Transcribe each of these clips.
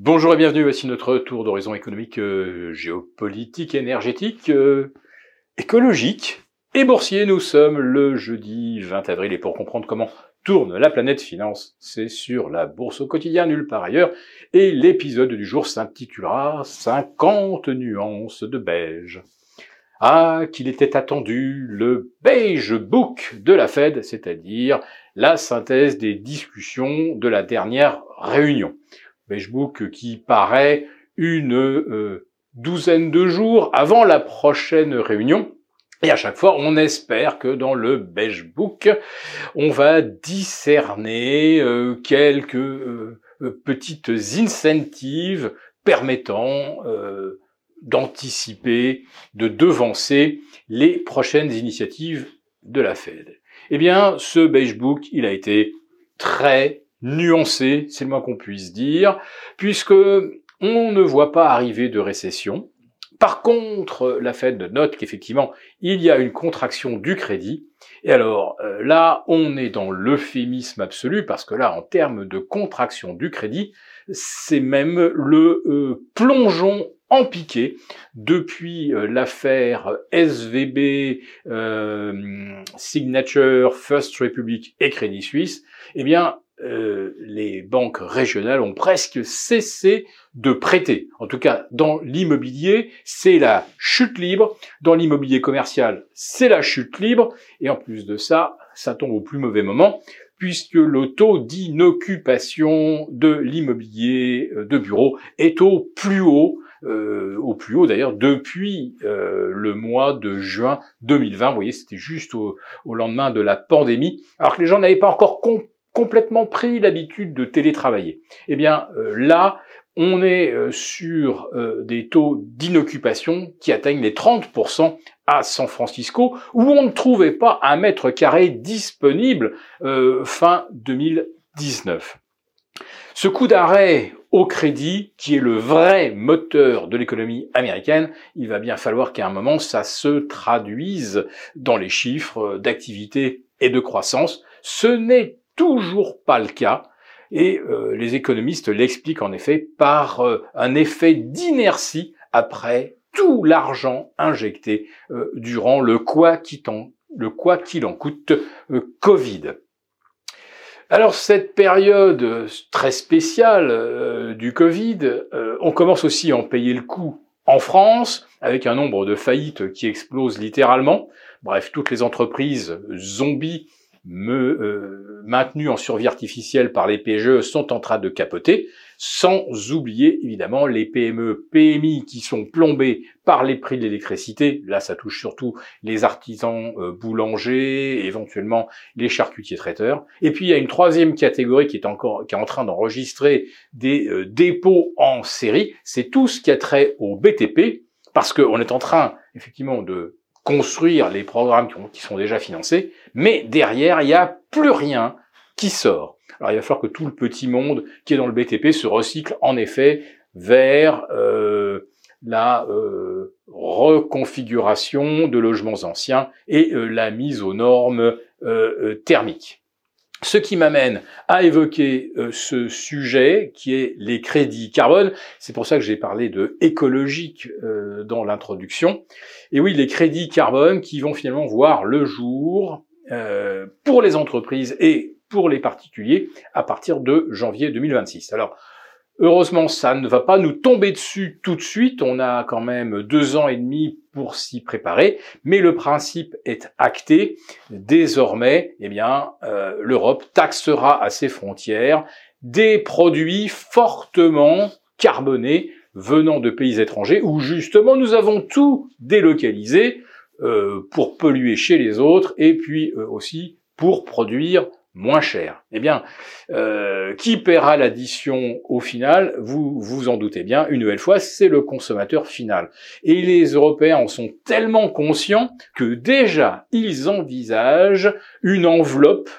Bonjour et bienvenue, voici notre tour d'horizon économique, euh, géopolitique, énergétique, euh, écologique et boursier. Nous sommes le jeudi 20 avril et pour comprendre comment tourne la planète finance, c'est sur la bourse au quotidien, nulle part ailleurs. Et l'épisode du jour s'intitulera 50 nuances de beige. Ah, qu'il était attendu le beige book de la Fed, c'est-à-dire la synthèse des discussions de la dernière réunion. Beigebook qui paraît une euh, douzaine de jours avant la prochaine réunion. Et à chaque fois, on espère que dans le Beigebook, on va discerner euh, quelques euh, petites incentives permettant d'anticiper, de devancer les prochaines initiatives de la Fed. Eh bien, ce Beigebook, il a été très nuancé, c'est le moins qu'on puisse dire, puisque on ne voit pas arriver de récession. Par contre, la Fed note qu'effectivement, il y a une contraction du crédit. Et alors euh, là, on est dans l'euphémisme absolu, parce que là, en termes de contraction du crédit, c'est même le euh, plongeon en piqué depuis euh, l'affaire SVB, Signature, First Republic et Crédit Suisse. Eh bien, euh, les banques régionales ont presque cessé de prêter. En tout cas, dans l'immobilier, c'est la chute libre. Dans l'immobilier commercial, c'est la chute libre. Et en plus de ça, ça tombe au plus mauvais moment, puisque le taux d'inoccupation de l'immobilier euh, de bureau est au plus haut, euh, au plus haut d'ailleurs depuis le mois de juin 2020. Vous voyez, c'était juste au, au, lendemain de la pandémie, alors que les gens n'avaient pas encore compris complètement pris l'habitude de télétravailler. Eh bien euh, là, on est euh, sur euh, des taux d'inoccupation qui atteignent les 30% à San Francisco, où on ne trouvait pas un mètre carré disponible fin 2019. Ce coup d'arrêt au crédit, qui est le vrai moteur de l'économie américaine, il va bien falloir qu'à un moment ça se traduise dans les chiffres d'activité et de croissance. Ce n'est toujours pas le cas. Et euh, les économistes l'expliquent en effet par euh, un effet d'inertie après tout l'argent injecté euh, durant le quoi qu'il en, coûte Covid. Alors cette période très spéciale du Covid, on commence aussi à en payer le coût en France, avec un nombre de faillites qui explose littéralement. Bref, toutes les entreprises zombies me, euh, maintenus en survie artificielle par les PGE sont en train de capoter, sans oublier évidemment les PME, PMI qui sont plombés par les prix de l'électricité. Là, ça touche surtout les artisans euh, boulangers, éventuellement les charcutiers traiteurs. Et puis il y a une troisième catégorie qui est encore qui est en train d'enregistrer des euh, dépôts en série. C'est tout ce qui a trait au BTP, parce qu'on est en train effectivement de construire les programmes qui, sont déjà financés, mais derrière, il n'y a plus rien qui sort. Alors il va falloir que tout le petit monde qui est dans le BTP se recycle en effet vers euh, la euh, reconfiguration de logements anciens et euh, la mise aux normes thermiques. Ce qui m'amène à évoquer euh, ce sujet qui est les crédits carbone. C'est pour ça que j'ai parlé de écologique euh, dans l'introduction. Et oui, les crédits carbone qui vont finalement voir le jour euh, pour les entreprises et pour les particuliers à partir de janvier 2026. Alors, Heureusement, ça ne va pas nous tomber dessus tout de suite. On a quand même deux ans et demi pour s'y préparer, mais le principe est acté. Désormais, eh bien, euh, l'Europe taxera à ses frontières des produits fortement carbonés venant de pays étrangers où justement nous avons tout délocalisé euh, pour polluer chez les autres et puis euh, aussi pour produire moins cher. Eh bien, euh, qui paiera l'addition au final? Vous vous en doutez bien, une nouvelle fois, c'est le consommateur final. Et les Européens en sont tellement conscients que déjà, ils envisagent une enveloppe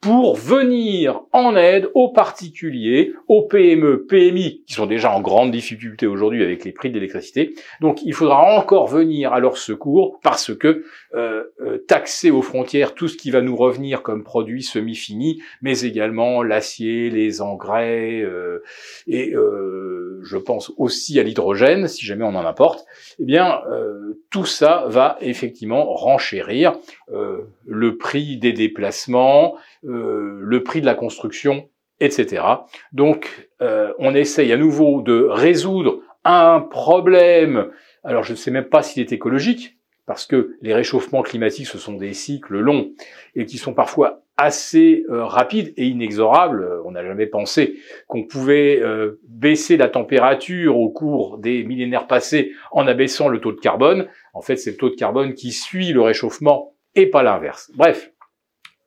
pour venir en aide aux particuliers, aux PME, PMI, qui sont déjà en grande difficulté aujourd'hui avec les prix de l'électricité. Donc il faudra encore venir à leur secours parce que euh, euh, taxer aux frontières tout ce qui va nous revenir comme produits semi-finis, mais également l'acier, les engrais, euh, et je pense aussi à l'hydrogène, si jamais on en importe, eh bien tout ça va effectivement renchérir le prix des déplacements, euh, le prix de la construction, etc. Donc, euh, on essaye à nouveau de résoudre un problème. Alors, je ne sais même pas s'il est écologique, parce que les réchauffements climatiques, ce sont des cycles longs et qui sont parfois assez euh, rapides et inexorables. On n'a jamais pensé qu'on pouvait baisser la température au cours des millénaires passés en abaissant le taux de carbone. En fait, c'est le taux de carbone qui suit le réchauffement et pas l'inverse. Bref,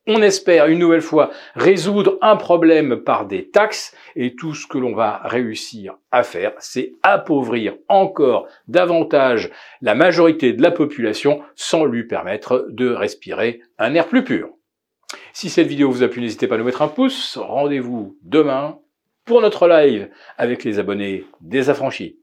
on espère une nouvelle fois résoudre un problème par des taxes et tout ce que l'on va réussir à faire, c'est appauvrir encore davantage la majorité de la population sans lui permettre de respirer un air plus pur. Si cette vidéo vous a plu, n'hésitez pas à nous mettre un pouce. Rendez-vous demain pour notre live avec les abonnés des affranchis.